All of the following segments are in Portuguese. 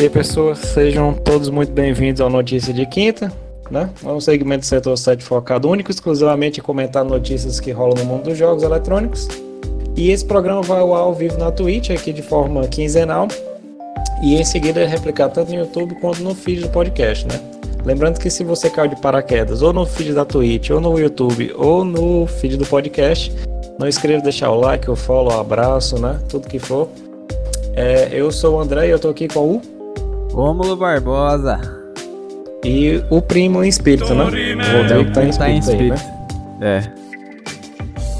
E aí, pessoas, sejam todos muito bem-vindos ao Notícia de Quinta, né? É um segmento do setor 7 focado único exclusivamente em comentar notícias que rolam no mundo dos jogos eletrônicos. E esse programa vai ao, vivo na Twitch, aqui de forma quinzenal. E em seguida é replicado tanto no YouTube quanto no feed do podcast, né? Lembrando que se você caiu de paraquedas ou no feed da Twitch, ou no YouTube, ou no feed do podcast, não esqueça deixar o like, o follow, o abraço, né? Tudo que for. É, eu sou o André e eu tô aqui com o. Rômulo Barbosa. E o primo em espírito, né? O Rodrigo tá em espírito, tá em espírito. aí, né? É.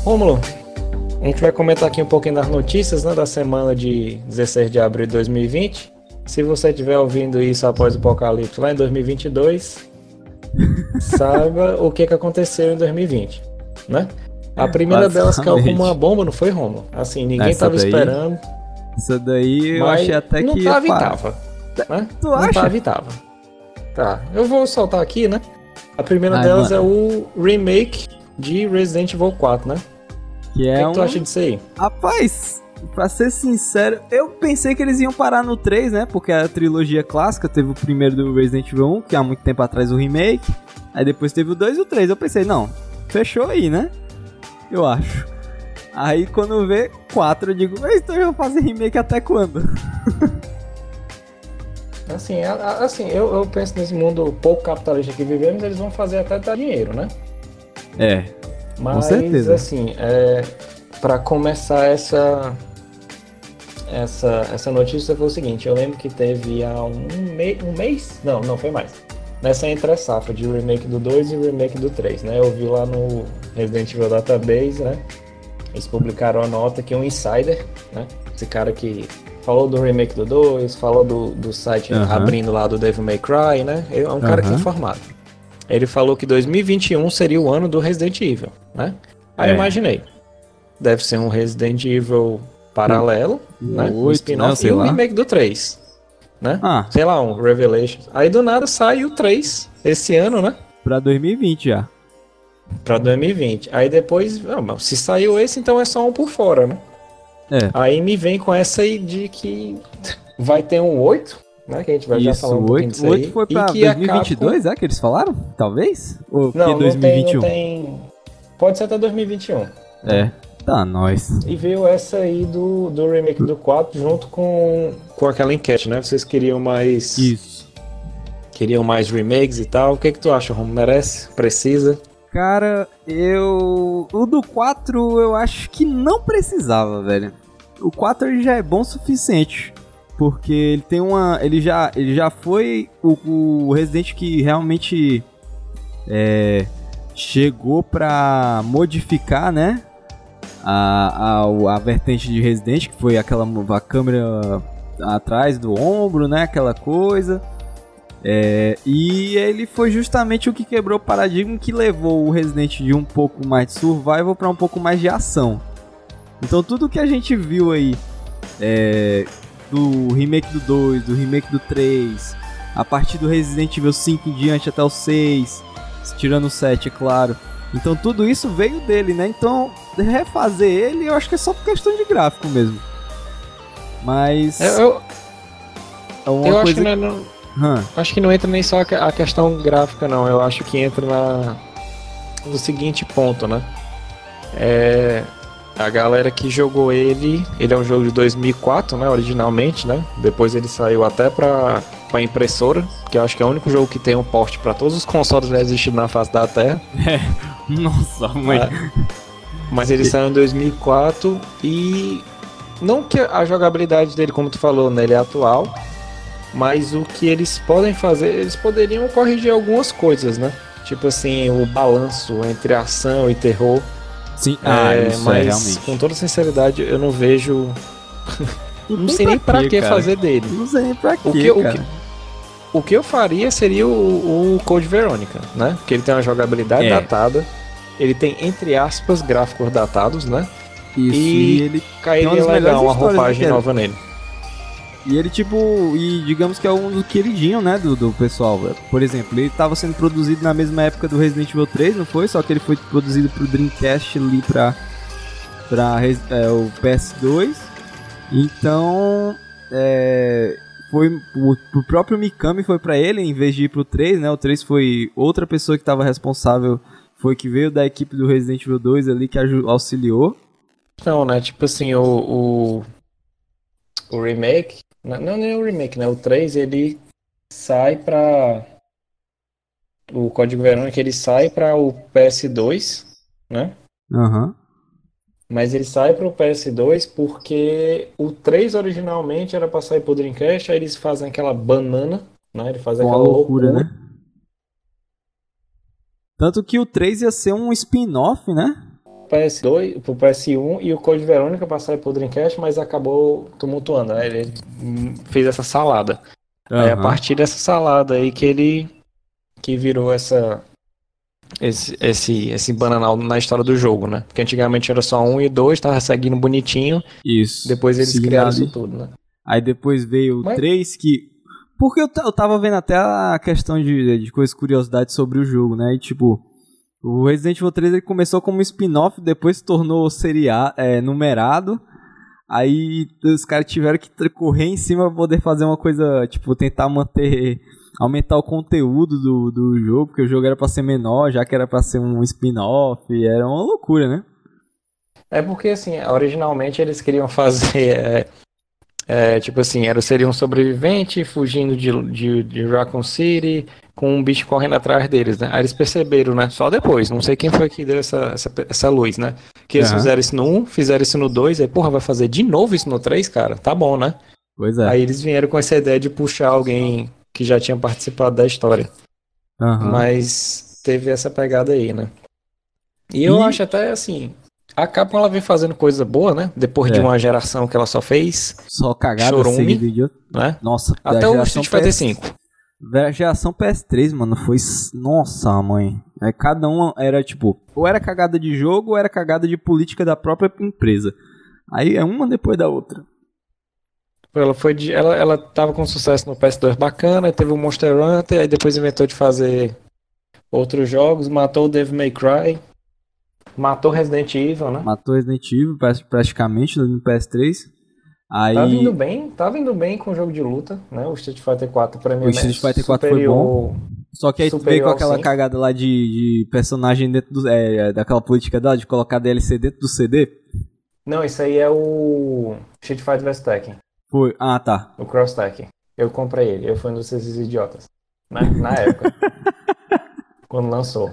Rômulo, a gente vai comentar aqui um pouquinho das notícias né, da semana de 16 de abril de 2020. Se você estiver ouvindo isso após o apocalipse lá em 2022, saiba o que, que aconteceu em 2020, né? A primeira delas caiu como Basicamente. uma bomba, não foi, Rômulo? Assim, ninguém Essa tava daí, esperando. Isso daí eu mas achei até não que. tava e parar. tava. Né? Tu não acha? tava e tava. Tá, eu vou soltar aqui, né? A primeira Ai, delas mano. é o remake de Resident Evil 4, né? Que O é que, um. que tu acha disso aí? Rapaz, pra ser sincero, eu pensei que eles iam parar no 3, né? Porque a trilogia clássica teve o primeiro do Resident Evil 1, que há muito tempo atrás o remake. Aí depois teve o 2 e o 3. Eu pensei, não, fechou aí, né? Eu acho. Aí quando vê 4, eu digo, mas então eu vou fazer remake até quando? Assim, assim eu, eu penso nesse mundo pouco capitalista que vivemos, eles vão fazer até dar dinheiro, né? É, Mas, certeza. assim, é, para começar essa, essa, essa notícia foi o seguinte, eu lembro que teve há um, um mês, não, não foi mais, nessa entre safra de remake do 2 e remake do 3, né? Eu vi lá no Resident Evil Database, né? Eles publicaram a nota que um insider, né? Esse cara que falou do remake do 2, falou do, do site Aham. abrindo lá do Devil May Cry, né? É um cara que é informado. Ele falou que 2021 seria o ano do Resident Evil, né? Aí É. imaginei. Deve ser um Resident Evil paralelo, né? Um spin-off sei e um lá. remake do 3. Né? Ah, Sei lá, um Revelations. Aí do nada sai o 3 esse ano, né? pra 2020 já. Pra 2020. Aí depois, não, se saiu esse, então é só um por fora, né? É. Aí me vem com essa aí de que vai ter um 8, né? Que a gente vai já Isso, falar um o pouquinho 8, disso o 8 aí. foi pra que a 2022, é que eles falaram? Talvez? Ou Capcom- Não, que não tem, 2021? não tem... Pode ser até 2021. É. Tá, nós. E veio essa aí do, do remake do 4 junto com, com aquela enquete, né? Vocês queriam mais. Isso. Queriam mais remakes e tal. O que, que tu acha, Romo? Merece? Precisa? Cara, eu. O do 4 eu acho que não precisava, velho. O 4 ele já é bom o suficiente. Porque ele tem uma. Ele já, ele já foi o, o Resident que realmente. É. Chegou pra modificar, né? A, a, a vertente de Resident, que foi aquela a câmera atrás do ombro, né? Aquela coisa. É, e ele foi justamente o que quebrou o paradigma que levou o Resident de um pouco mais de survival para um pouco mais de ação. Então tudo que a gente viu aí é, do remake do 2, do remake do 3, a partir do Resident Evil 5 em diante até o 6, tirando o 7, é claro. Então tudo isso veio dele, né? Então refazer ele eu acho que é só por questão de gráfico mesmo. Mas Eu, eu, é eu acho, que não, é- não- acho que não entra nem só a questão gráfica, não. Eu acho que entra na, no seguinte ponto, né? É. A galera que jogou ele, ele é um jogo de 2004, né, originalmente, né? Depois ele saiu até pra, pra impressora, que eu acho que é o único jogo que tem um porte pra todos os consoles já existidos na face da Terra. Nossa, mãe. Ah, Mas ele saiu em 2004 e não que a jogabilidade dele, como tu falou, né, ele é atual, mas o que eles podem fazer, eles poderiam corrigir algumas coisas, né? Tipo assim, o balanço entre ação e terror. Sim, ah, É, isso mas é realmente. com toda sinceridade, eu não vejo, não sei nem pra que fazer dele. Não sei nem pra quê, O que, o, cara. que, o que eu faria seria o, o Code Veronica, né? Porque ele tem uma jogabilidade É. datada, ele tem, entre aspas, gráficos datados, né? Isso, e- e, ele, Cairia legal uma histórias roupagem nova nele. E ele, tipo, e digamos que é um do queridinho, né, do, do pessoal. Por exemplo, ele tava sendo produzido na mesma época do Resident Evil 3, não foi? Só que ele foi produzido pro Dreamcast ali pra, pra é, o PS2. Então, é, foi o, o próprio Mikami foi para ele em vez de ir pro 3, né? O 3 foi outra pessoa que estava responsável, foi que veio da equipe do Resident Evil 2 ali que auxiliou. Não, né? Tipo assim, o, o, o remake, não, não é o remake, né? O 3 ele sai pra. O código Verônica ele sai para o PS2, né? Aham. Uhum. Mas ele sai para o PS2 porque o 3 originalmente era para sair pro Dreamcast, aí eles fazem aquela banana, né? Ele faz aquela loucura, loucura, né? Tanto que o 3 ia ser um spin-off, né? PS2, pro PS1 e o Code Verônica para sair pro Dreamcast, mas acabou tumultuando, né? Ele fez essa salada. Uhum. Aí a partir dessa salada aí que ele que virou essa esse, esse, esse bananal na história do jogo, né? Porque antigamente era só um e dois, tava seguindo bonitinho. Isso. Depois eles criaram isso tudo, né? Aí depois veio o Mas... 3 que. Porque eu, eu tava vendo até a questão de, de coisas, curiosidades sobre o jogo, né? E tipo, o Resident Evil 3 ele começou como spin-off, depois se tornou seriado, é, numerado. Aí os caras tiveram que correr em cima pra poder fazer uma coisa, tipo, tentar manter aumentar o conteúdo do, do jogo, porque o jogo era para ser menor, já que era para ser um spin-off, era uma loucura, né? É porque, assim, originalmente eles queriam fazer, é, é, tipo assim, era, seria um sobrevivente fugindo de, de, de Raccoon City, com um bicho correndo atrás deles, né? Aí eles perceberam, né? Só depois, não sei quem foi que deu essa, essa, essa luz, né? Que eles uhum. fizeram isso no 1, fizeram isso no 2, aí, porra, vai fazer de novo isso no 3, cara? Tá bom, né? Pois é. Aí eles vieram com essa ideia de puxar alguém que já tinha participado da história. Uhum. Mas teve essa pegada aí, né? E eu e... acho até assim, a Capcom ela vem fazendo coisa boa, né? Depois é. de uma geração que ela só fez. Só cagada chorume, idiota. né? Nossa, até o Street Fighter V. A geração PS3, mano, foi. Nossa, mãe. É, cada um era tipo. Ou era cagada de jogo, ou era cagada de política da própria empresa. Aí é uma depois da outra. Ela foi de, ela, ela tava com sucesso no PS2 bacana, teve o Monster Hunter, aí depois inventou de fazer outros jogos, matou o Devil May Cry, matou Resident Evil, né? Matou Resident Evil praticamente no PS3. Aí... Tá vindo bem, tá vindo bem com o jogo de luta, né? O Street Fighter 4 pra mim O Street Fighter 4 foi bom. Só que aí tu veio com aquela sim. cagada lá de, de personagem dentro do. É, daquela política dela de colocar DLC dentro do CD. Não, isso aí é o Street Fighter vs Tekken. Foi. Ah, tá. O Crosstack. Eu comprei ele. Eu fui um desses idiotas. Né? Na época. quando lançou.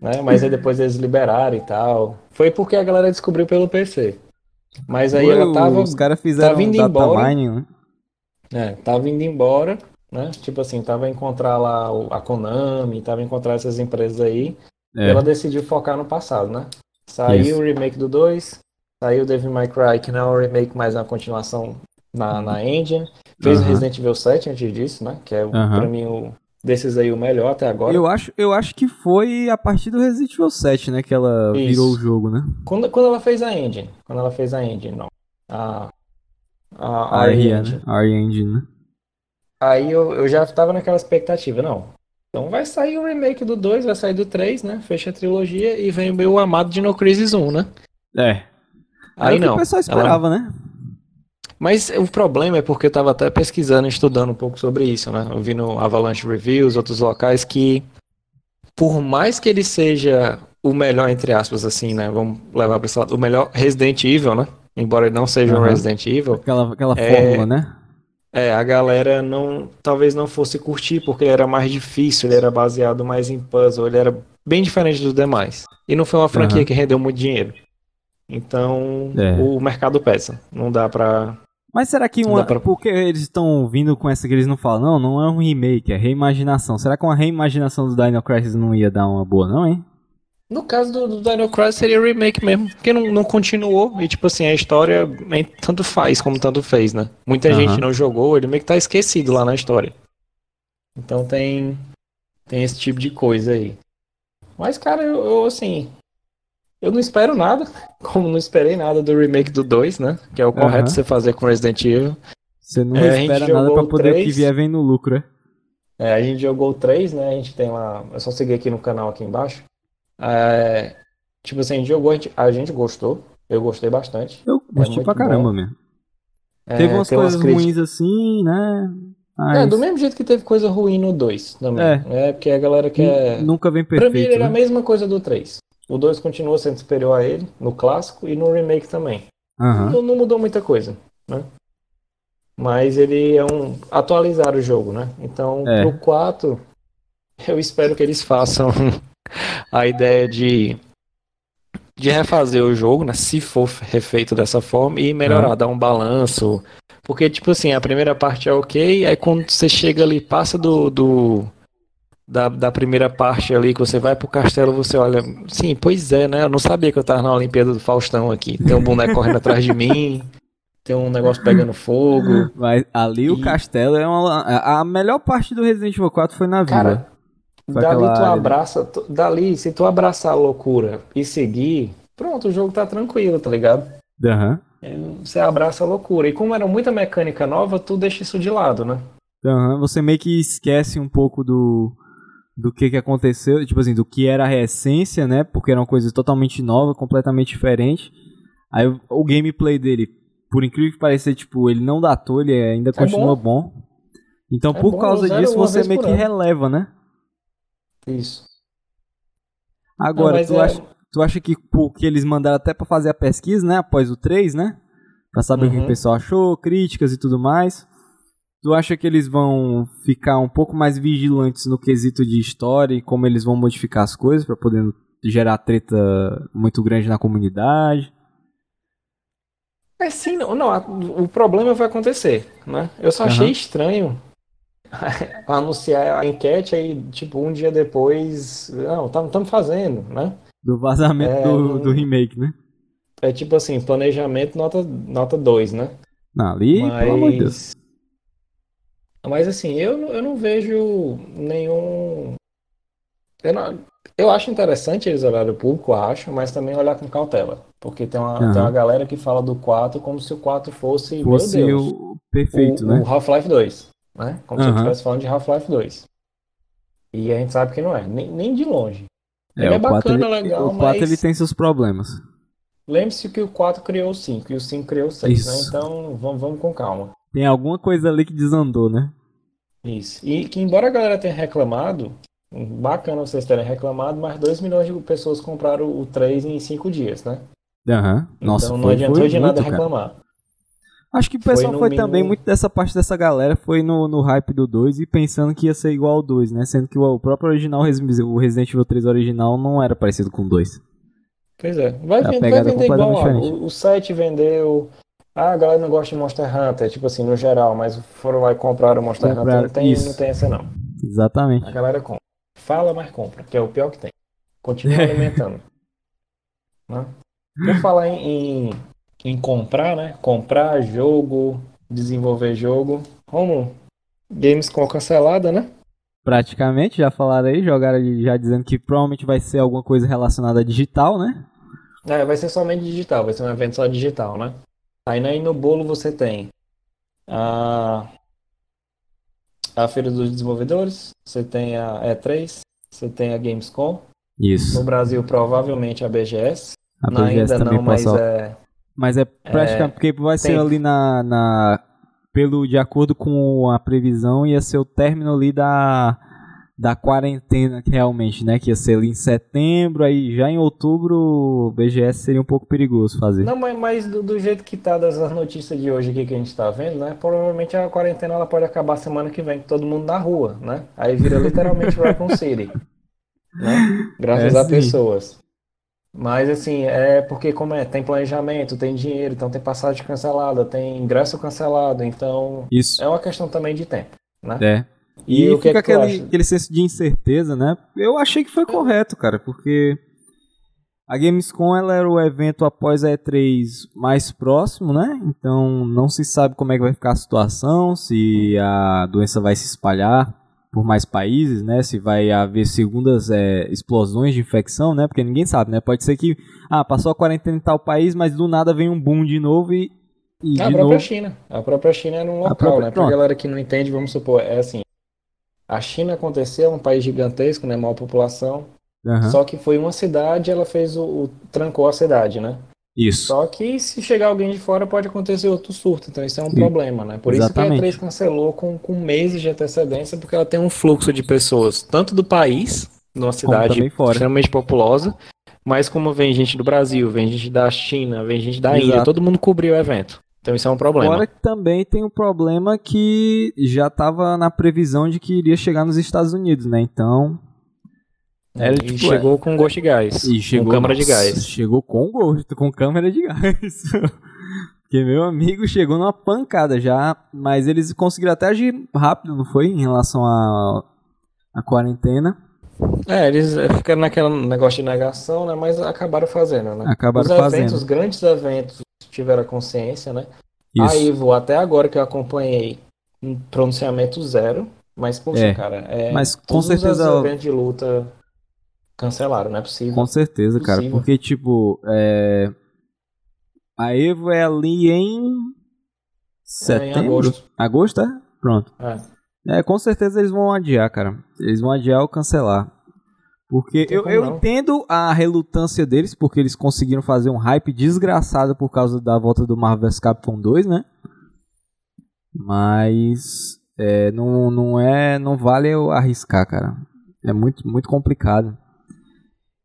Né? Mas aí depois eles liberaram e tal. Foi porque a galera descobriu pelo PC. Mas aí ela tava. Os caras fizeram tava indo embora. Mining, né? É, tava indo embora, né? Tipo assim, tava a encontrar lá a Konami, tava a encontrar essas empresas aí. É. ela decidiu focar no passado, né? Saiu Isso. o remake do 2, saiu o Devil May Cry, que não é um remake, mas é uma continuação na, na engine. Fez o Resident Evil 7 antes disso, né? Que é, uhum. pra mim, o, desses aí o melhor até agora. Eu acho, eu acho que foi a partir do Resident Evil 7, né? Que ela Isso. virou o jogo, né? Quando, quando ela fez a engine. Quando ela fez a engine, não. A... A, a, a engine. Né? A engine, né? Aí eu, eu já tava naquela expectativa, não. Então vai sair o remake do 2, vai sair do 3, né? Fecha a trilogia e vem o meu amado Dino Crisis 1, né? É. Aí não. o pessoal esperava, ela... né? Mas o problema é porque eu estava até pesquisando, estudando um pouco sobre isso, né? Eu vi no Avalanche Reviews, outros locais, que por mais que ele seja o melhor, entre aspas, assim, né? Vamos levar para esse lado, o melhor Resident Evil, né? Embora ele não seja uhum. um Resident Evil. Aquela, aquela é, fórmula, né? É, a galera não, talvez não fosse curtir, porque ele era mais difícil, ele era baseado mais em puzzle, ele era bem diferente dos demais. E não foi uma franquia uhum. que rendeu muito dinheiro. Então, é. o mercado pesa. Não dá pra, mas será que uma. Pra... Porque eles estão vindo com essa que eles não falam, não, não é um remake, é reimaginação. Será que uma reimaginação do Dino Crisis não ia dar uma boa, não, hein? No caso do, do Dino Crisis seria remake mesmo, porque não, não continuou e tipo assim, a história tanto faz como tanto fez, né? Muita gente não jogou, ele meio que tá esquecido lá na história. Então tem tem esse tipo de coisa aí. Mas cara, eu, eu assim, eu não espero nada, como não esperei nada do remake do 2, né? Que é o correto uhum. você fazer com Resident Evil. Você não é, espera nada pra poder 3, que vier vem no lucro, é? É, a gente jogou o 3, né? A gente tem lá. É só seguir aqui no canal aqui embaixo. É, tipo assim, a gente jogou, a gente, a gente gostou. Eu gostei bastante. Eu gostei é pra caramba bom. mesmo. É, Teve umas coisas umas ruins assim, né? É, do mesmo jeito que teve coisa ruim no 2 também. É. É, porque a galera quer. Nunca vem Pra mim, perfeito. ele era a né? mesma coisa do 3. O 2 continua sendo superior a ele, no clássico e no remake também. Aham. Não, não mudou muita coisa, né? Mas ele é um. atualizar o jogo, né? Então, É. pro 4, eu espero que eles façam a ideia de. de refazer o jogo, né? Se for refeito dessa forma, e melhorar, dar um balanço. Porque, tipo assim, a primeira parte é ok, aí quando você chega ali, passa do. do da, da primeira parte ali, que você vai pro castelo, você olha. Sim, pois é, né? Eu não sabia que eu tava na Olimpíada do Faustão aqui. Tem um boneco correndo atrás de mim, tem um negócio pegando fogo. Mas ali o E- castelo é uma. A melhor parte do Resident Evil 4 foi na vila. Cara, Foi dali tu abraça. tu- dali, se tu abraçar a loucura e seguir, pronto, o jogo tá tranquilo, tá ligado? Aham. É, Você abraça a loucura. E como era muita mecânica nova, tu deixa isso de lado, né? Aham. Você meio que esquece um pouco do. Do que que aconteceu, tipo assim, do que era a essência, né? Porque era uma coisa totalmente nova, completamente diferente. Aí o, o gameplay dele, por incrível que pareça, tipo, ele não datou, ele ainda continua bom. Então, É por bom, causa disso, você meio que ano. releva, né? Isso. Agora, mas tu, é- acha, tu acha que porque eles mandaram até pra fazer a pesquisa, né? Após o 3, né? Pra saber o que Uhum. o pessoal achou, críticas e tudo mais. Tu acha que eles vão ficar um pouco mais vigilantes no quesito de história e como eles vão modificar as coisas pra poder gerar treta muito grande na comunidade? É sim, não, não, a- o problema vai acontecer, né? Eu só achei Aham. estranho anunciar a enquete aí, tipo, um dia depois, não, estamos fazendo, né? Do vazamento É, do, do remake, né? É tipo assim, planejamento nota, nota 2, né? Não, ali, pelo amor de Deus. Mas, assim, eu, não- eu não vejo nenhum. Eu, não- eu acho interessante eles olharem o público, acho, mas também olhar com cautela. Porque tem uma, Aham. tem uma galera que fala do 4 como se o 4 fosse, Fosse meu Deus, o perfeito, o, né? o Half-Life 2, né? Como se eu estivesse falando de Half-Life 2. E a gente sabe que não é, nem, nem de longe. É, ele é o 4, bacana, ele, legal, o 4 mas- ele tem seus problemas. Lembre-se que o 4 criou o 5 e o 5 criou o 6, né? Então vamos, vamos com calma. Tem alguma coisa ali que desandou, né? Isso. E que embora a galera tenha reclamado, bacana vocês terem reclamado, mas 2 milhões de pessoas compraram o 3 em 5 dias, né? Aham. Nossa, então não foi, adiantou foi de nada muito, cara. reclamar. Acho que o Foi pessoal no foi, mínimo- também, muito dessa parte dessa galera foi no, no hype do 2 e pensando que ia ser igual ao 2, né? Sendo que o, próprio original, o Resident Evil 3 original, não era parecido com o 2. Pois é. Vai, É vender, vai vender igual. ó, o, o 7 vendeu. Ah, a galera não gosta de Monster Hunter, tipo assim, no geral, mas foram lá e compraram o Monster Compraram, Hunter. Não tem, isso. não tem essa não. Exatamente. A galera compra. Fala, mas compra, que é o pior que tem. Continua alimentando. Né? Por falar em, em, em comprar, né? Comprar jogo, desenvolver jogo. Romulo, Gamescom cancelada, né? Praticamente, já falaram aí, jogaram já dizendo que provavelmente vai ser alguma coisa relacionada a digital, né? É, vai ser somente digital, vai ser um evento só digital, né? Aí, aí no bolo você tem a, a Feira dos Desenvolvedores, você tem a E3, você tem a Gamescom. Isso. No Brasil, provavelmente a BGS. A BGS ainda também não, mas passou. é. Mas é praticamente, porque vai ser tem- ali na, na. Pelo, de acordo com a previsão, ia ser o término ali da. Da quarentena, que realmente, né? Que ia ser ali em setembro, aí já em outubro, o BGS seria um pouco perigoso fazer. Não, mas, mas do, do jeito que tá das notícias de hoje aqui que a gente tá vendo, né? Provavelmente a quarentena ela pode acabar semana que vem com todo mundo na rua, né? Aí vira literalmente Raccoon City, né? Graças É, a sim. pessoas. Mas assim, é porque como é, tem planejamento, tem dinheiro, então tem passagem cancelada, tem ingresso cancelado, então Isso. é uma questão também de tempo, né? É. E, E, que fica é aquele, aquele senso de incerteza, né? Eu achei que foi correto, cara, porque a Gamescom ela era o evento após a E3 mais próximo, né? Então não se sabe como é que vai ficar a situação, se a doença vai se espalhar por mais países, né? Se vai haver segundas é, explosões de infecção, né? Porque ninguém sabe, né? Pode ser que, ah, passou a quarentena em tal país, mas do nada vem um boom de novo e, e A de própria novo... China. A própria China é num local, própria- né? Pra pronto. galera que não entende, vamos supor, é assim. A China aconteceu, é um país gigantesco, né? Maior população. Aham. Só que foi uma cidade, ela fez o, o- trancou a cidade, né? Isso. Só que se chegar alguém de fora pode acontecer outro surto, então isso é um problema, né? Por Exatamente. isso que a E3 cancelou com, com meses de antecedência, porque ela tem um fluxo de pessoas, tanto do país, numa cidade extremamente populosa, mas como vem gente do Brasil, vem gente da China, vem gente da Exato. Índia, todo mundo cobriu o evento. Então isso é um problema. Fora que também tem um problema que já estava na previsão de que iria chegar nos Estados Unidos, né? Então. Era, e tipo, chegou com gosto de gás, E chegou, com câmara de gás. Chegou com gosto, com câmera de gás. Porque meu amigo chegou numa pancada já, mas eles conseguiram até agir rápido, não foi? Em relação à à quarentena. É, eles ficaram naquele negócio de negação, né? Mas acabaram fazendo, né? Acabaram os fazendo. os grandes eventos tiveram a consciência, né? A Isso. Ivo, até agora que eu acompanhei, um pronunciamento zero. Mas, poxa, É, cara, é, mas com certeza- os eventos de luta cancelaram, não é possível. Com certeza, cara. Possível. Porque, tipo, é... a Evo é ali em. É, em Setembro? agosto. Agosto, é? Pronto. É. É, com certeza eles vão adiar, cara. Eles vão adiar ou cancelar. Porque eu, eu não. entendo a relutância deles, porque eles conseguiram fazer um hype desgraçado por causa da volta do Marvel vs Capcom 2, né? Mas é, não, não é. Não vale eu arriscar, cara. É muito, muito complicado.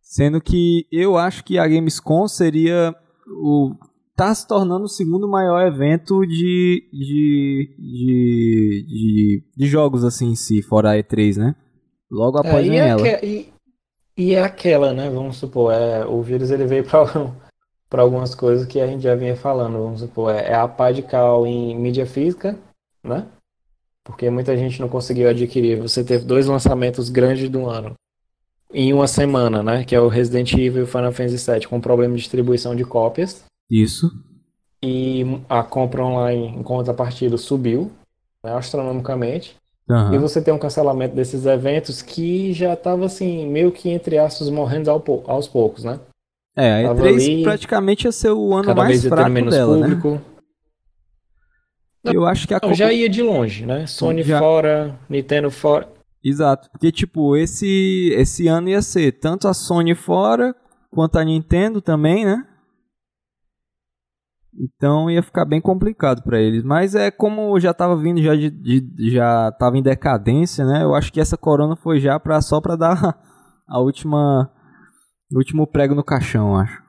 Sendo que eu acho que a Gamescom seria o. tá se tornando o segundo maior evento de, de, de, de, de jogos assim em si, fora a E3, né? Logo após É, vem e, é ela. aque- e- e é aquela, né? Vamos supor, é, o vírus ele veio para algumas coisas que a gente já vinha falando. Vamos supor, é, é a pá de cal em mídia física, né? Porque muita gente não conseguiu adquirir. Você teve dois lançamentos grandes do ano em uma semana, né? Que é o Resident Evil e o Final Fantasy VII, com problema de distribuição de cópias. Isso. E a compra online em contrapartida subiu, né, astronomicamente. Aham. E você tem um cancelamento desses eventos que já estava assim, meio que entre aspas, morrendo aos poucos, né? É, a Tava E3 ali, praticamente ia ser o ano mais fraco menos dela, né? público. Eu acho que a Não, já ia de longe, né? Sony Já. fora, Nintendo fora. Exato, porque tipo, esse esse ano ia ser tanto a Sony fora quanto a Nintendo também, né? Então ia ficar bem complicado pra eles, mas é como já tava vindo já de, de- já tava em decadência, né? Eu acho que essa corona foi já para só pra dar a última o último prego no caixão, eu acho.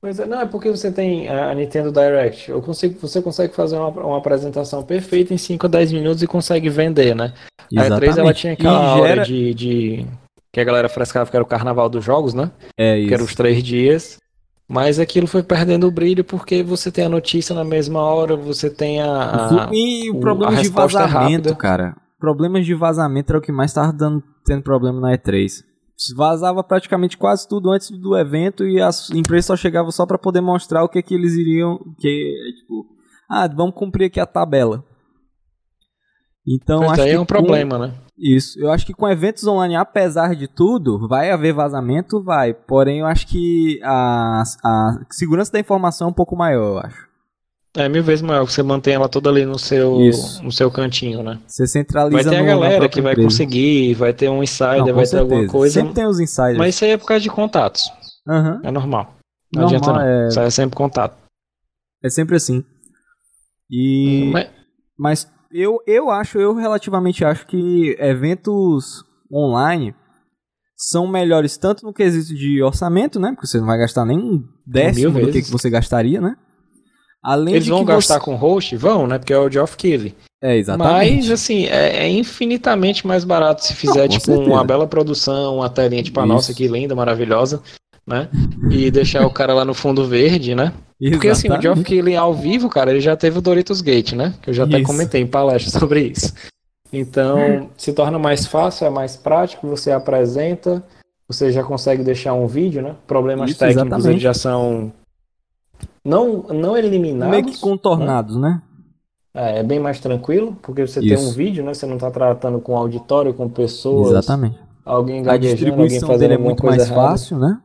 Pois é, não, é porque você tem a Nintendo Direct. Eu consigo, você consegue fazer uma, uma apresentação perfeita em 5 a 10 minutos e consegue vender, né? A E3 ela tinha aquela gera- de, de- que a galera frescava que era o carnaval dos jogos, né? é Que isso. eram os três dias. Mas aquilo foi perdendo o brilho porque você tem a notícia na mesma hora, você tem a. a- E o problema de é vazamento, rápida. cara. Problemas de vazamento era o que mais tava dando, tendo problema na E3. Vazava praticamente quase tudo antes do evento e as empresas só chegavam só pra poder mostrar o que que eles iriam, que tipo, ah, vamos cumprir aqui a tabela. Então Pois acho aí que é um com- problema, né? isso, eu acho que com eventos online, apesar de tudo, vai haver vazamento, vai. Porém, eu acho que a, a segurança da informação é um pouco maior, eu acho. É mil vezes maior, você mantém ela toda ali no seu, Isso. no seu cantinho, né? Você centraliza Vai ter a no- na galera que vai empresa. conseguir, vai ter um insider, Não, vai ter alguma certeza. coisa. Sempre tem os insiders. Mas isso aí é por causa de contatos. Aham. É normal. Não Normal, adianta não. é- Isso aí é sempre contato. É sempre assim. E Mas- mas eu eu acho, eu relativamente acho que eventos online são melhores tanto no quesito de orçamento, né? Porque você não vai gastar nem um décimo do que, que você gastaria, né? Além Eles de vão que gastar você... com host? Vão, né? Porque é o Geoff Keighley. É, exatamente. Mas, assim, é, é infinitamente mais barato se fizer, com tipo, certeza. uma bela produção, uma telinha, tipo, a Isso. nossa aqui, linda, maravilhosa, né? E deixar o cara lá no fundo verde, né? Porque, assim, o Geoff. Keighley ao vivo, cara, ele já teve o Doritos Gate, né? Que eu já até Isso. comentei em palestra sobre isso. Então, se torna mais fácil, é mais prático, você apresenta, você já consegue deixar um vídeo, né? Problemas Isso, técnicos exatamente. eles já são não, não eliminados. Meio que contornados, né? É, é bem mais tranquilo, porque você Isso. tem um vídeo, né? Você não está tratando com auditório, com pessoas, Exatamente. alguém A alguém distribuição fazendo dele é muito mais errada. fácil, né?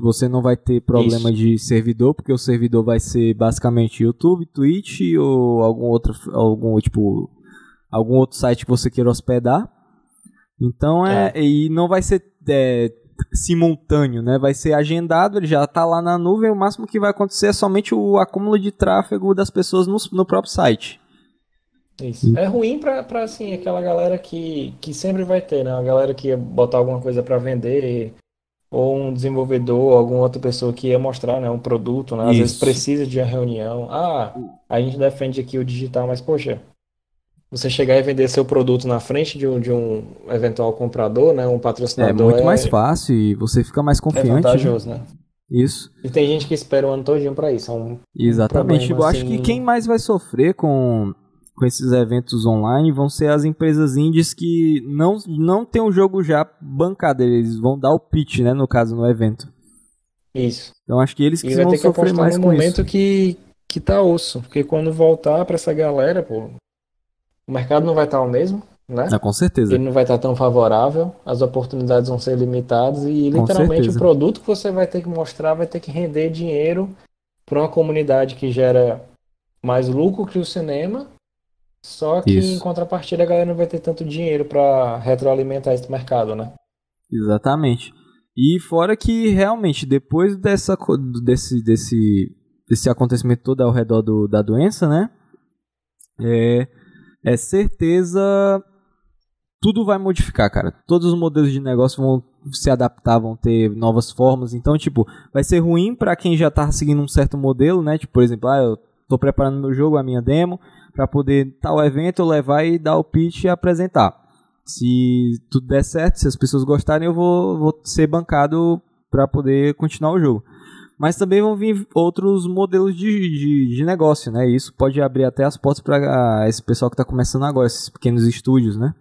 Você não vai ter problema de servidor, porque o servidor vai ser basicamente YouTube, Twitch ou algum outro, algum tipo, algum outro site que você queira hospedar. Então é, e não vai ser é, simultâneo, né? Vai ser agendado, ele já está lá na nuvem, o máximo que vai acontecer é somente o acúmulo de tráfego das pessoas no, no próprio site. Isso. É ruim pra assim, aquela galera que, que sempre vai ter, né? A galera que ia botar alguma coisa para vender, ou um desenvolvedor, alguma outra pessoa que ia mostrar né, um produto, né? Às Isso. vezes precisa de uma reunião. Ah, a gente defende aqui o digital, mas poxa, você chegar e vender seu produto na frente de um, de um eventual comprador, né? Um patrocinador. É muito é, mais fácil e você fica mais é confiante. É vantajoso, né? né? Isso. E tem gente que espera o ano todinho pra isso. É um Exatamente. Um Eu assim... acho que assim quem mais vai sofrer com com esses eventos online vão ser as empresas indies que não, não tem o um jogo já bancado, eles vão dar o pitch, né, no caso, no evento. Isso. Então acho que eles que e vão sofrer que mais no com momento isso. que que tá osso, porque quando voltar para essa galera, pô, o mercado não vai estar tá o mesmo, né? Ah, com certeza. Ele não vai estar tá tão favorável, as oportunidades vão ser limitadas e literalmente o produto que você vai ter que mostrar vai ter que render dinheiro para uma comunidade que gera mais lucro que o cinema só que Isso. em contrapartida a galera não vai ter tanto dinheiro para retroalimentar esse mercado, né? Exatamente. E fora que realmente depois dessa desse desse desse acontecimento todo ao redor do, da doença, né? É, é certeza tudo vai modificar, cara. Todos os modelos de negócio vão se adaptar, vão ter novas formas. Então, tipo, vai ser ruim para quem já tá seguindo um certo modelo, né? Tipo, por exemplo, ah, eu tô preparando meu jogo, a minha demo, para poder tal evento eu levar e dar o pitch e apresentar. Se tudo der certo, se as pessoas gostarem, eu vou, vou ser bancado para poder continuar o jogo. Mas também vão vir outros modelos de, de, de negócio, né? E isso pode abrir até as portas para esse pessoal que está começando agora, esses pequenos estúdios, né?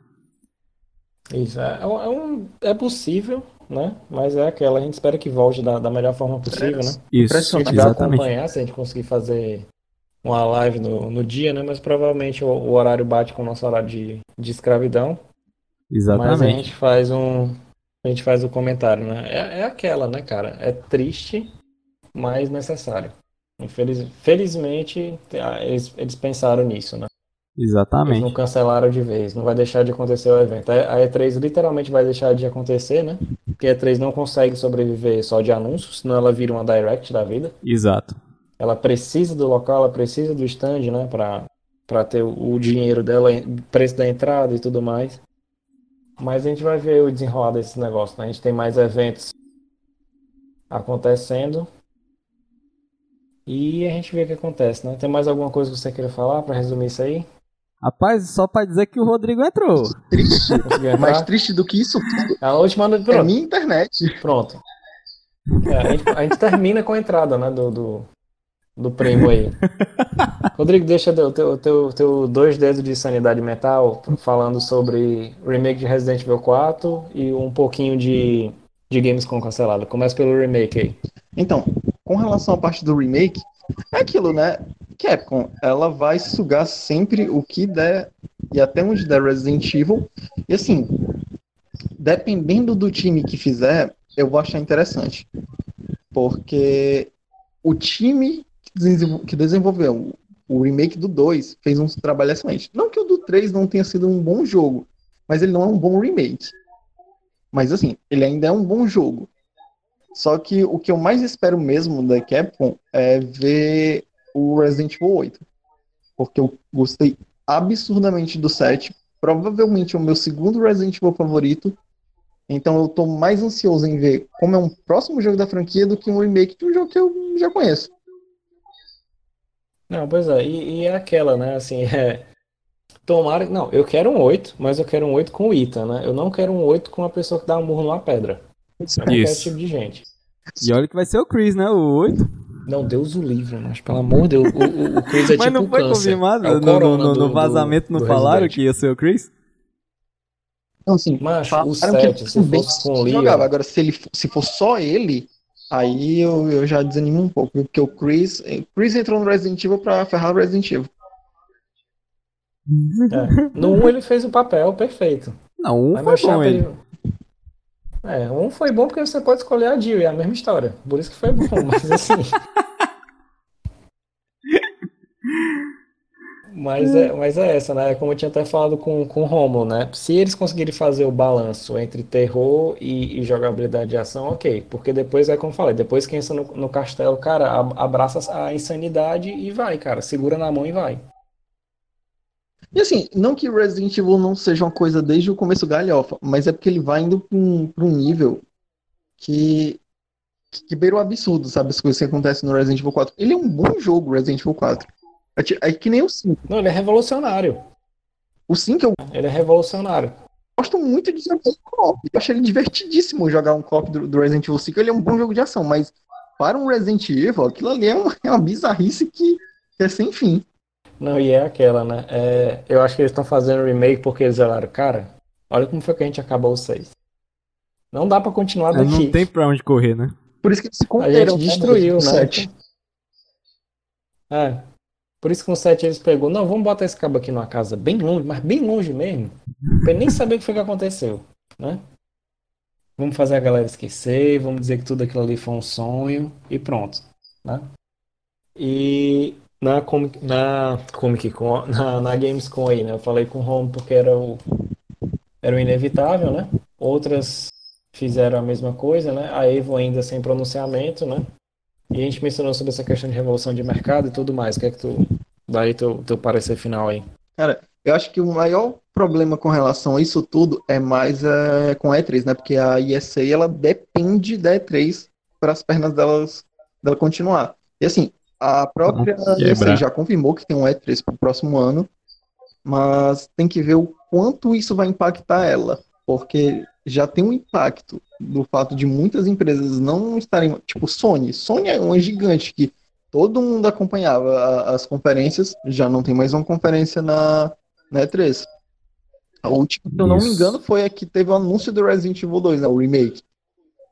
Isso, é, é, um, é possível, né? Mas é aquela, a gente espera que volte da, da melhor forma possível, né? Isso, se a gente exatamente. acompanhar, se a gente conseguir fazer uma live no, no dia, né? Mas provavelmente o, o horário bate com o nosso horário de, de escravidão. Exatamente. Mas a gente faz um. A gente faz o um comentário, né? É, é aquela, né, cara? É triste, mas necessário. Infeliz, felizmente, eles, eles pensaram nisso, né? Exatamente. Eles não cancelaram de vez, não vai deixar de acontecer o evento. A E3 literalmente vai deixar de acontecer, né? Porque a E3 não consegue sobreviver só de anúncios, senão ela vira uma direct da vida. Exato ela precisa do local, ela precisa do stand, né, para para ter o dinheiro dela, preço da entrada e tudo mais. Mas a gente vai ver o desenrolar desse negócio, né? A gente tem mais eventos acontecendo. E a gente vê o que acontece, né? Tem mais alguma coisa que você queira falar para resumir isso aí? Rapaz, só para dizer que o Rodrigo entrou. Triste. Mais triste do que isso A última noite. É minha internet. Pronto. É, a, gente, a, gente, termina com a entrada, né? Do, do, do primo aí. Rodrigo, deixa o teu, teu, teu dois dedos de sanidade mental falando sobre remake de Resident Evil 4 e um pouquinho de, de games com cancelado. Começa pelo remake aí. Então, com relação à parte do remake, é aquilo, né? Capcom, ela vai sugar sempre o que der e até onde der Resident Evil. E assim, dependendo do time que fizer, eu vou achar interessante. Porque o time que desenvolveu o remake do 2 fez um trabalho excelente. Não que o do 3 não tenha sido um bom jogo, mas ele não é um bom remake. Mas assim, ele ainda é um bom jogo. Só que o que eu mais espero mesmo da Capcom é ver o Resident Evil 8. Porque eu gostei absurdamente do 7. Provavelmente é o meu segundo Resident Evil favorito. Então eu tô mais ansioso em ver como é um próximo jogo da franquia do que um remake de um jogo que eu já conheço. Não, pois é, e, e é aquela, né? Assim, é. Tomara. Não, eu quero um 8, mas eu quero um 8 com o Ita, né? Eu não quero um 8 com uma pessoa que dá um murro numa pedra. Eu não quero esse tipo de gente. E olha que vai ser o Chris, né? O 8. Não, Deus o livre, mas pelo amor de Deus, o, o, o Chris é mas tipo não foi câncer. confirmado? É no, no, no, vazamento do, não falaram Resident. que ia ser o Chris? Não, sim. Mas o 7, se fosse com o Leon... Jogava. Agora, se, ele, se for só ele, Aí eu, eu já desanimo um pouco, porque o Chris, Chris entrou no Resident Evil pra ferrar o Resident Evil. É. No 1 ele fez o papel perfeito. Não, um foi bom ele. É, um foi bom porque você pode escolher a Jill, é a mesma história. Por isso que foi bom, mas assim. Mas é, mas é essa, né? Como eu tinha até falado com, com o Romulo, né? Se eles conseguirem fazer o balanço entre terror e, e jogabilidade de ação, ok. Porque depois é como eu falei, depois que entra no, no castelo, cara, abraça a insanidade e vai, cara. Segura na mão e vai. E assim, não que Resident Evil não seja uma coisa desde o começo galhofa, mas é porque ele vai indo para um, pra um nível que, que beira o absurdo, sabe? As coisas que acontecem no Resident Evil 4. Ele é um bom jogo, Resident Evil 4. É, é que nem o 5. Não, ele é revolucionário. O 5 eu. Ele é revolucionário. Gosto muito de jogar um co Eu achei ele divertidíssimo jogar um co do, do, Resident Evil 5. Ele é um bom jogo de ação, mas para um Resident Evil, aquilo ali é uma, é uma bizarrice que, é sem fim. Não, e é aquela, né? É, eu acho que eles estão fazendo remake porque eles falaram, cara, olha como foi que a gente acabou o 6. Não dá para continuar é, daqui. Não tem pra onde correr, né? Por isso que eles se A gente destruiu, né? É. Por isso que no 7 eles pegou, não, vamos botar esse cabo aqui numa casa bem longe, mas bem longe mesmo, pra ele nem saber o que foi que aconteceu, né? Vamos fazer a galera esquecer, vamos dizer que tudo aquilo ali foi um sonho e pronto, né? E na Comic, na Comic Con, na, na Gamescom aí, né? Eu falei com o Home porque era o era o inevitável, né? Outras fizeram a mesma coisa, né? A Evo ainda sem pronunciamento, né? E a gente mencionou sobre essa questão de revolução de mercado e tudo mais. O que é que tu dá aí teu, teu parecer final aí? Cara, eu acho que o maior problema com relação a isso tudo é mais é, com a E3, né? Porque a ESA ela depende da E3 para as pernas delas dela continuar. E assim, a própria ESA já confirmou que tem um E3 para o próximo ano, mas tem que ver o quanto isso vai impactar ela, porque já tem um impacto do fato de muitas empresas não estarem, tipo Sony. Sony é uma gigante que todo mundo acompanhava as conferências, já não tem mais uma conferência na, na E3. A última, se eu não me engano, foi a que teve o anúncio do Resident Evil 2, né, o remake.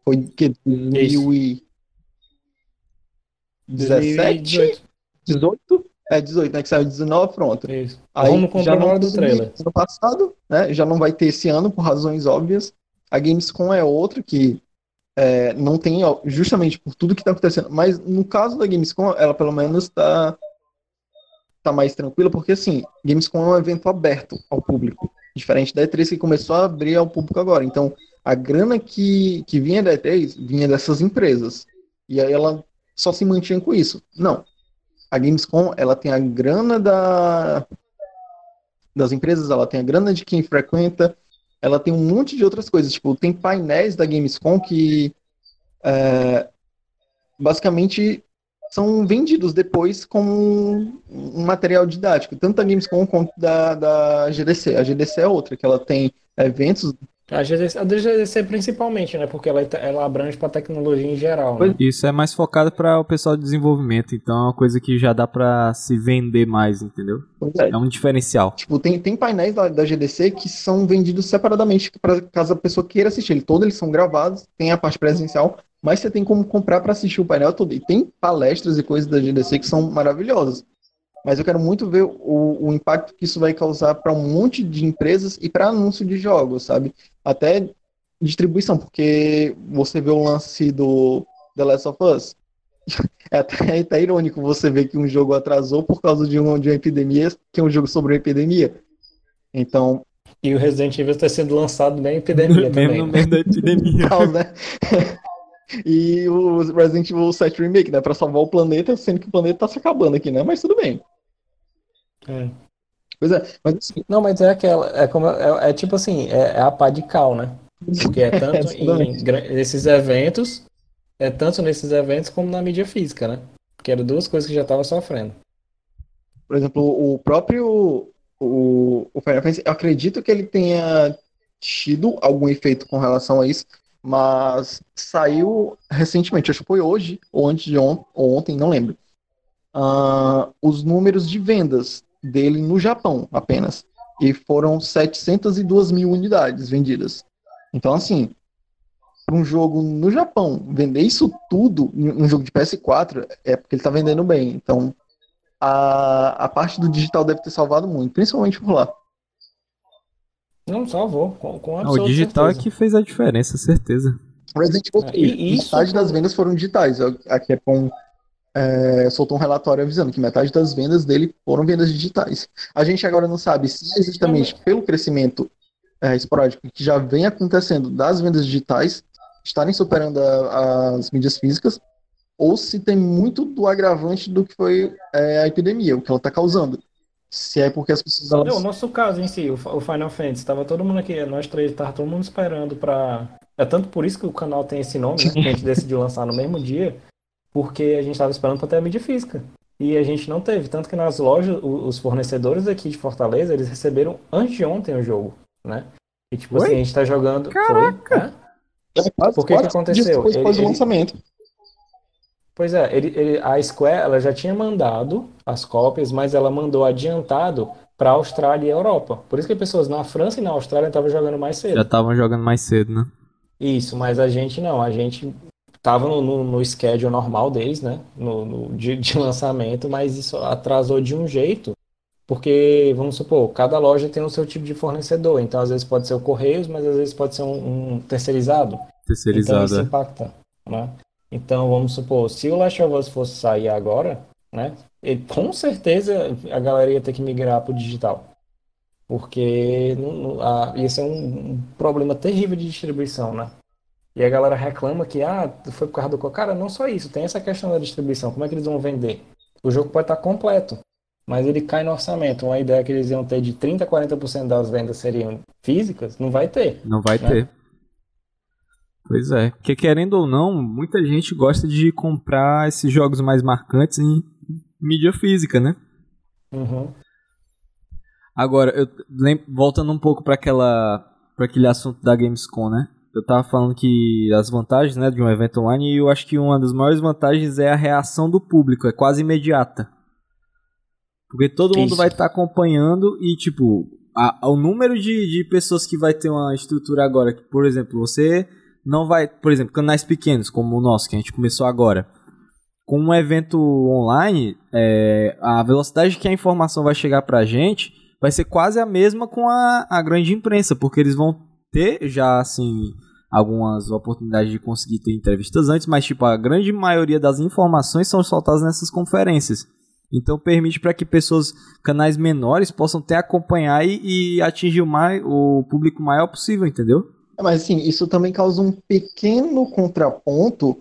Foi que 2017? 18? É, 18, né? Que saiu 19, pronto. Isso. Aí, Vamos comprar na hora do trailer. Ano passado, né? Já não vai ter esse ano, por razões óbvias. A Gamescom é outra que é, não tem, justamente por tudo que está acontecendo. Mas no caso da Gamescom, ela pelo menos está tá mais tranquila, porque assim, Gamescom é um evento aberto ao público. Diferente da E3 que começou a abrir ao público agora. Então, a grana que, que vinha da E3 vinha dessas empresas. E aí ela só se mantinha com isso. Não. A Gamescom, ela tem a grana da, das empresas, ela tem a grana de quem frequenta, ela tem um monte de outras coisas. Tipo, tem painéis da Gamescom que é, basicamente são vendidos depois como um material didático, tanto da Gamescom quanto da, da GDC. A GDC é outra, que ela tem eventos a GDC, a GDC principalmente, né? Porque ela, ela abrange para tecnologia em geral. Né? Isso é mais focado para o pessoal de desenvolvimento, então é uma coisa que já dá para se vender mais, entendeu? É. é. um diferencial. Tipo, tem, tem painéis da, da GDC que são vendidos separadamente para caso a pessoa queira assistir. Todos eles são gravados, tem a parte presencial, mas você tem como comprar para assistir o painel todo. E tem palestras e coisas da GDC que são maravilhosas mas eu quero muito ver o, o impacto que isso vai causar para um monte de empresas e para anúncio de jogos, sabe? Até distribuição, porque você vê o lance do The Last of Us. É até, é até irônico você ver que um jogo atrasou por causa de, um, de uma epidemia, que é um jogo sobre uma epidemia. Então. E o Resident Evil está sendo lançado na epidemia também. Mesmo no meio da epidemia. Tal, né? e o Resident Evil 7 Remake, né? Pra salvar o planeta, sendo que o planeta tá se acabando aqui, né? Mas tudo bem. É. Pois é, mas assim, Não, mas é aquela, é como é, é tipo assim, é, é, a pá de cal, né? Porque é tanto em, nesses eventos, é tanto nesses eventos como na mídia física, né? Que eram duas coisas que já estavam sofrendo. Por exemplo, o próprio o, o Final Fantasy, eu acredito que ele tenha tido algum efeito com relação a isso, mas saiu recentemente, acho que foi hoje, ou antes de on ou ontem, não lembro. Uh, os números de vendas dele no Japão apenas. E foram 702 mil unidades vendidas. Então, assim, para um jogo no Japão, vender isso tudo um jogo de PS4 é porque ele está vendendo bem. Então, a, a parte do digital deve ter salvado muito, principalmente por lá. Não, salvou. Com, com Não, o digital certeza. é que fez a diferença, certeza. Resident Evil 3, é, metade das vendas foram digitais. A Capcom é, soltou um relatório avisando que metade das vendas dele foram vendas digitais. A gente agora não sabe se é exatamente pelo crescimento é, esporádico que já vem acontecendo das vendas digitais estarem superando a, as mídias físicas, ou se tem muito do agravante do que foi é, a epidemia, o que ela está causando. Se é porque as pessoas. Elas... Não, o nosso caso em si, o Final Fantasy, estava todo mundo aqui, nós três, estava todo mundo esperando para. É tanto por isso que o canal tem esse nome, né? Que a gente decidiu lançar no mesmo dia, porque a gente estava esperando para ter a mídia física. E a gente não teve. Tanto que nas lojas, os fornecedores aqui de Fortaleza, eles receberam antes de ontem o jogo, né? E tipo Oi? assim, a gente tá jogando. Caraca! Foi, né? É, Por que, que aconteceu? Depois, depois ele, do lançamento. Pois é, ele, ele, a Square ela já tinha mandado as cópias, mas ela mandou adiantado para a Austrália e Europa. Por isso que pessoas na França e na Austrália estavam jogando mais cedo. Já estavam jogando mais cedo, né? Isso, mas a gente não. A gente tava no, no, no schedule normal deles, né? No, no de, de, lançamento, mas isso atrasou de um jeito. Porque, vamos supor, cada loja tem o seu tipo de fornecedor. Então, às vezes pode ser o Correios, mas às vezes pode ser um, um terceirizado. Terceirizado. Então, isso é. impacta, né? Então, vamos supor, se o Last of Us fosse sair agora, né? Ele, com certeza a galera ia ter que migrar para o digital. Porque não, não, a, ia ser um, um, problema terrível de distribuição, né? E a galera reclama que, ah, foi por causa do... Cara, não só isso, tem essa questão da distribuição. Como é que eles vão vender? O jogo pode estar completo, mas ele cai no orçamento. Uma ideia que eles iam ter de 30% a 40% das vendas seriam físicas, não vai ter. Não vai né? ter. Pois é, porque querendo ou não, muita gente gosta de comprar esses jogos mais marcantes em mídia física, né? Uhum. Agora, eu lembro, voltando um pouco para aquela para aquele assunto da Gamescom, né? Eu tava falando que as vantagens, né, de um evento online, e eu acho que uma das maiores vantagens é a reação do público, é quase imediata. Porque todo mundo vai estar tá acompanhando e, tipo, a, o número de, de pessoas que vai ter uma estrutura agora, que, por exemplo, você não vai, por exemplo, canais pequenos como o nosso, que a gente começou agora, com um evento online, é, a velocidade que a informação vai chegar pra gente vai ser quase a mesma com a, a grande imprensa, porque eles vão ter já, assim, algumas oportunidades de conseguir ter entrevistas antes, mas, tipo, a grande maioria das informações são soltadas nessas conferências. Então permite para que pessoas, canais menores, possam até acompanhar e, e atingir o, mais, o público maior possível, entendeu? Mas assim, isso também causa um pequeno contraponto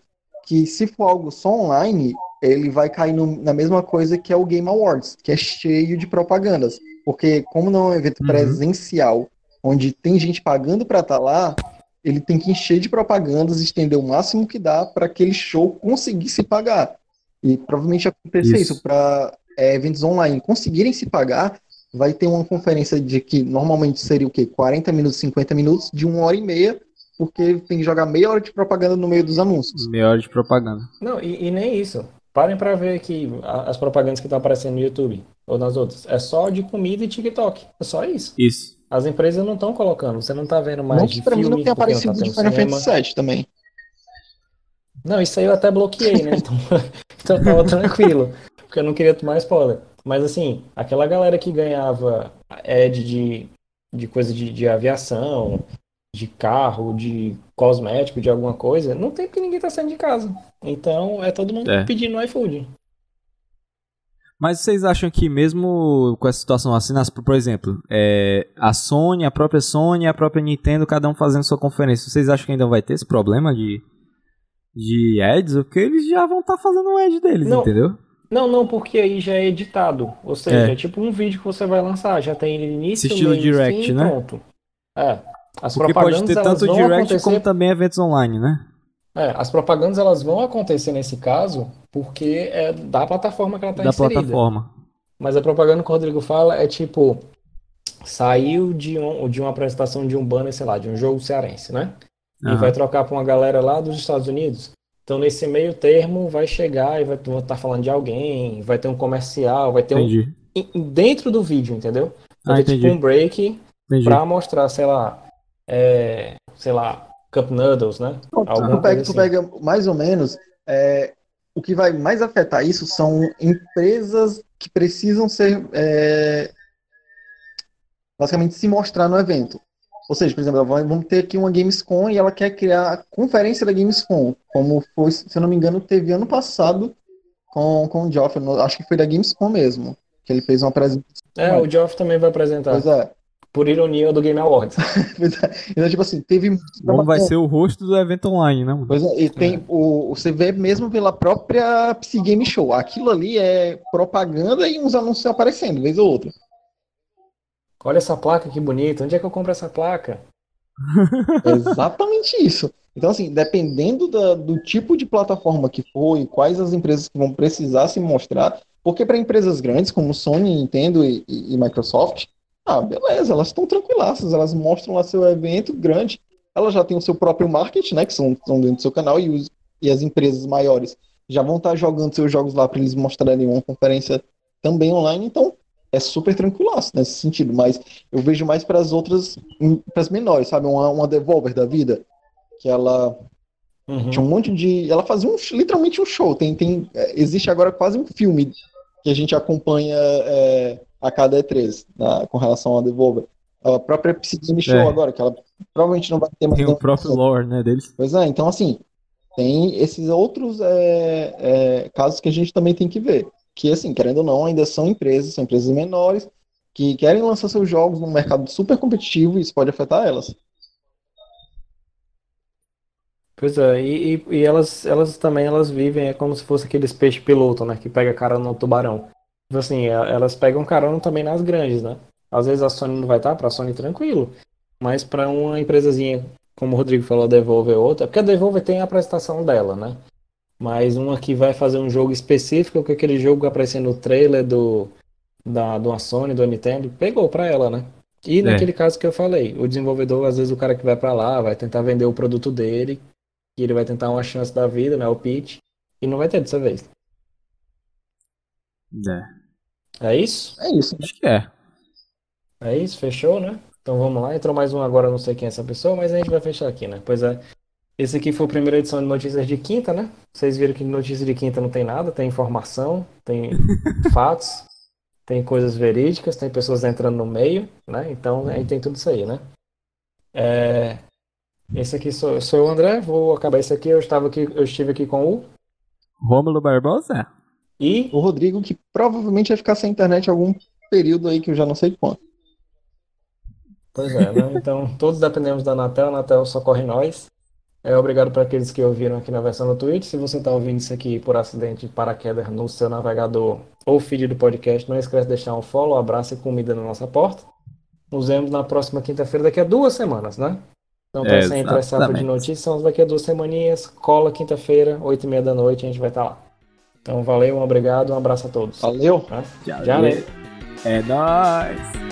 que se for algo só online, ele vai cair no, na mesma coisa que é o Game Awards, que é cheio de propagandas. Porque como não é um evento uhum. presencial, onde tem gente pagando para estar tá lá, ele tem que encher de propagandas, estender o máximo que dá para aquele show conseguir se pagar. E provavelmente acontecer isso, isso para é, eventos online conseguirem se pagar, vai ter uma conferência de que normalmente seria o quê? 40 minutos, 50 minutos, de uma hora e meia, porque tem que jogar meia hora de propaganda no meio dos anúncios. Meia hora de propaganda. Não, e, e nem isso. Parem para ver aqui as propagandas que estão aparecendo no YouTube ou nas outras. É só de comida e TikTok. É só isso. Isso. As empresas não estão colocando. Você não tá vendo mais. Não pra mim não tem aparecido não tá de Final Fantasy VII também. Não, isso aí eu até bloqueei, né? Então, então tava tranquilo. Porque eu não queria tomar spoiler. Mas assim, aquela galera que ganhava Ed de, de coisa de, de aviação, de carro, de cosmético, de alguma coisa, não tem porque ninguém tá saindo de casa. Então é todo mundo é. pedindo iFood. Mas vocês acham que mesmo com essa situação assim, por exemplo, é, a Sony, a própria Sony, a própria Nintendo, cada um fazendo sua conferência, vocês acham que ainda vai ter esse problema de, de ads? Porque eles já vão estar tá fazendo o ad deles, não, entendeu? Não, não, porque aí já é editado. Ou seja, é, é tipo um vídeo que você vai lançar. Já tem início, Esse estilo meio, direct, fim, né? Pronto. É. As porque pode ter tanto direct acontecer... como também eventos online, né? É, as propagandas elas vão acontecer nesse caso porque é da plataforma que ela está inserida. Da plataforma. Mas a propaganda que o Rodrigo fala é tipo saiu de, um, de uma apresentação de um banner, sei lá, de um jogo cearense, né? Uhum. E vai trocar para uma galera lá dos Estados Unidos. Então, nesse meio termo, vai chegar e vai estar tá falando de alguém, vai ter um comercial, vai ter entendi. um. Dentro do vídeo, entendeu? Vai ah, ter tipo um break entendi. pra mostrar, sei lá, é, sei lá, Cup Noodles, né? tu, pega, assim. tu pega mais ou menos. É, o que vai mais afetar isso são empresas que precisam ser. É, basicamente se mostrar no evento. Ou seja, por exemplo, vamos ter aqui uma Gamescom e ela quer criar a conferência da Gamescom, como foi, se eu não me engano, teve ano passado com, com o Geoff, acho que foi da Gamescom mesmo, que ele fez uma apresentação. É, o Geoff também vai apresentar. Pois é. Por ironia do Game Awards. é. Então, tipo assim, teve. Como vai ser o rosto do evento online, né? Pois é, e tem é. o. Você vê mesmo pela própria Psy Game Show. Aquilo ali é propaganda e uns anúncios aparecendo, vez ou outra. Olha essa placa que bonita. Onde é que eu compro essa placa? exatamente isso. Então, assim, dependendo da, do tipo de plataforma que for e quais as empresas que vão precisar se mostrar, porque para empresas grandes como Sony, Nintendo e, e, e Microsoft, ah, beleza, elas estão tranquilaças, elas mostram lá seu evento grande, elas já têm o seu próprio marketing, né, que são, são dentro do seu canal, e, os, e as empresas maiores já vão estar jogando seus jogos lá para eles mostrarem uma conferência também online, então é super tranquilaço nesse sentido, mas eu vejo mais para as outras, para as menores, sabe? Uma, uma Devolver da vida, que ela uhum. tinha um monte de. Ela fazia um, literalmente um show. Tem, tem, é, existe agora quase um filme que a gente acompanha é, a cada E3 né, com relação à Devolver. A própria Psy Show é. agora, que ela provavelmente não vai ter mais. Tem o próprio lore, né, deles. Pois é, então assim, tem esses outros é, é, casos que a gente também tem que ver que, assim, querendo ou não, ainda são empresas, são empresas menores, que querem lançar seus jogos num mercado super competitivo e isso pode afetar elas. Pois é, e, e, elas, elas também elas vivem, é como se fosse aqueles peixes piloto, né? Que pega cara no tubarão. Tipo assim, é, elas pegam carona também nas grandes, né? Às vezes a Sony não vai estar, pra Sony tranquilo. Mas para uma empresazinha, como o Rodrigo falou, a Devolver outra, porque a Devolver tem a prestação dela, né? Mas uma que vai fazer um jogo específico, com aquele jogo aparecendo no trailer do, da, do Sony, do Nintendo, pegou pra ela, né? E é. naquele caso que eu falei, o desenvolvedor, às vezes o cara que vai para lá vai tentar vender o produto dele, e ele vai tentar uma chance da vida, né? O pitch, e não vai ter dessa vez. É. É isso? É isso. Acho que é. É isso, fechou, né? Então vamos lá. Entrou mais um agora, não sei quem é essa pessoa, mas a gente vai fechar aqui, né? Pois é. Esse aqui foi a primeira edição de notícias de quinta, né? Vocês viram que notícias de quinta não tem nada, tem informação, tem fatos, tem coisas verídicas, tem pessoas entrando no meio, né? Então aí tem tudo isso aí, né? É... Esse aqui sou, sou o André, vou acabar esse aqui. Eu estava aqui, eu estive aqui com o Rômulo Barbosa e o Rodrigo, que provavelmente vai ficar sem internet algum período aí que eu já não sei quanto. Pois é, né? Então todos dependemos da Anatel, a Anatel socorre nós. É, obrigado para aqueles que ouviram aqui na versão do Twitch. Se você está ouvindo isso aqui por acidente de paraquedas no seu navegador ou feed do podcast, não esquece de deixar um follow, um abraço e comida na nossa porta. Nos vemos na próxima quinta-feira, daqui a duas semanas, né? Então, para você interessado de notícias, daqui a duas semaninhas. Cola quinta-feira, oito e meia da noite, a gente vai estar tá lá. Então, valeu, um obrigado, um abraço a todos. Valeu. Tá? Já, Já, né? É nóis.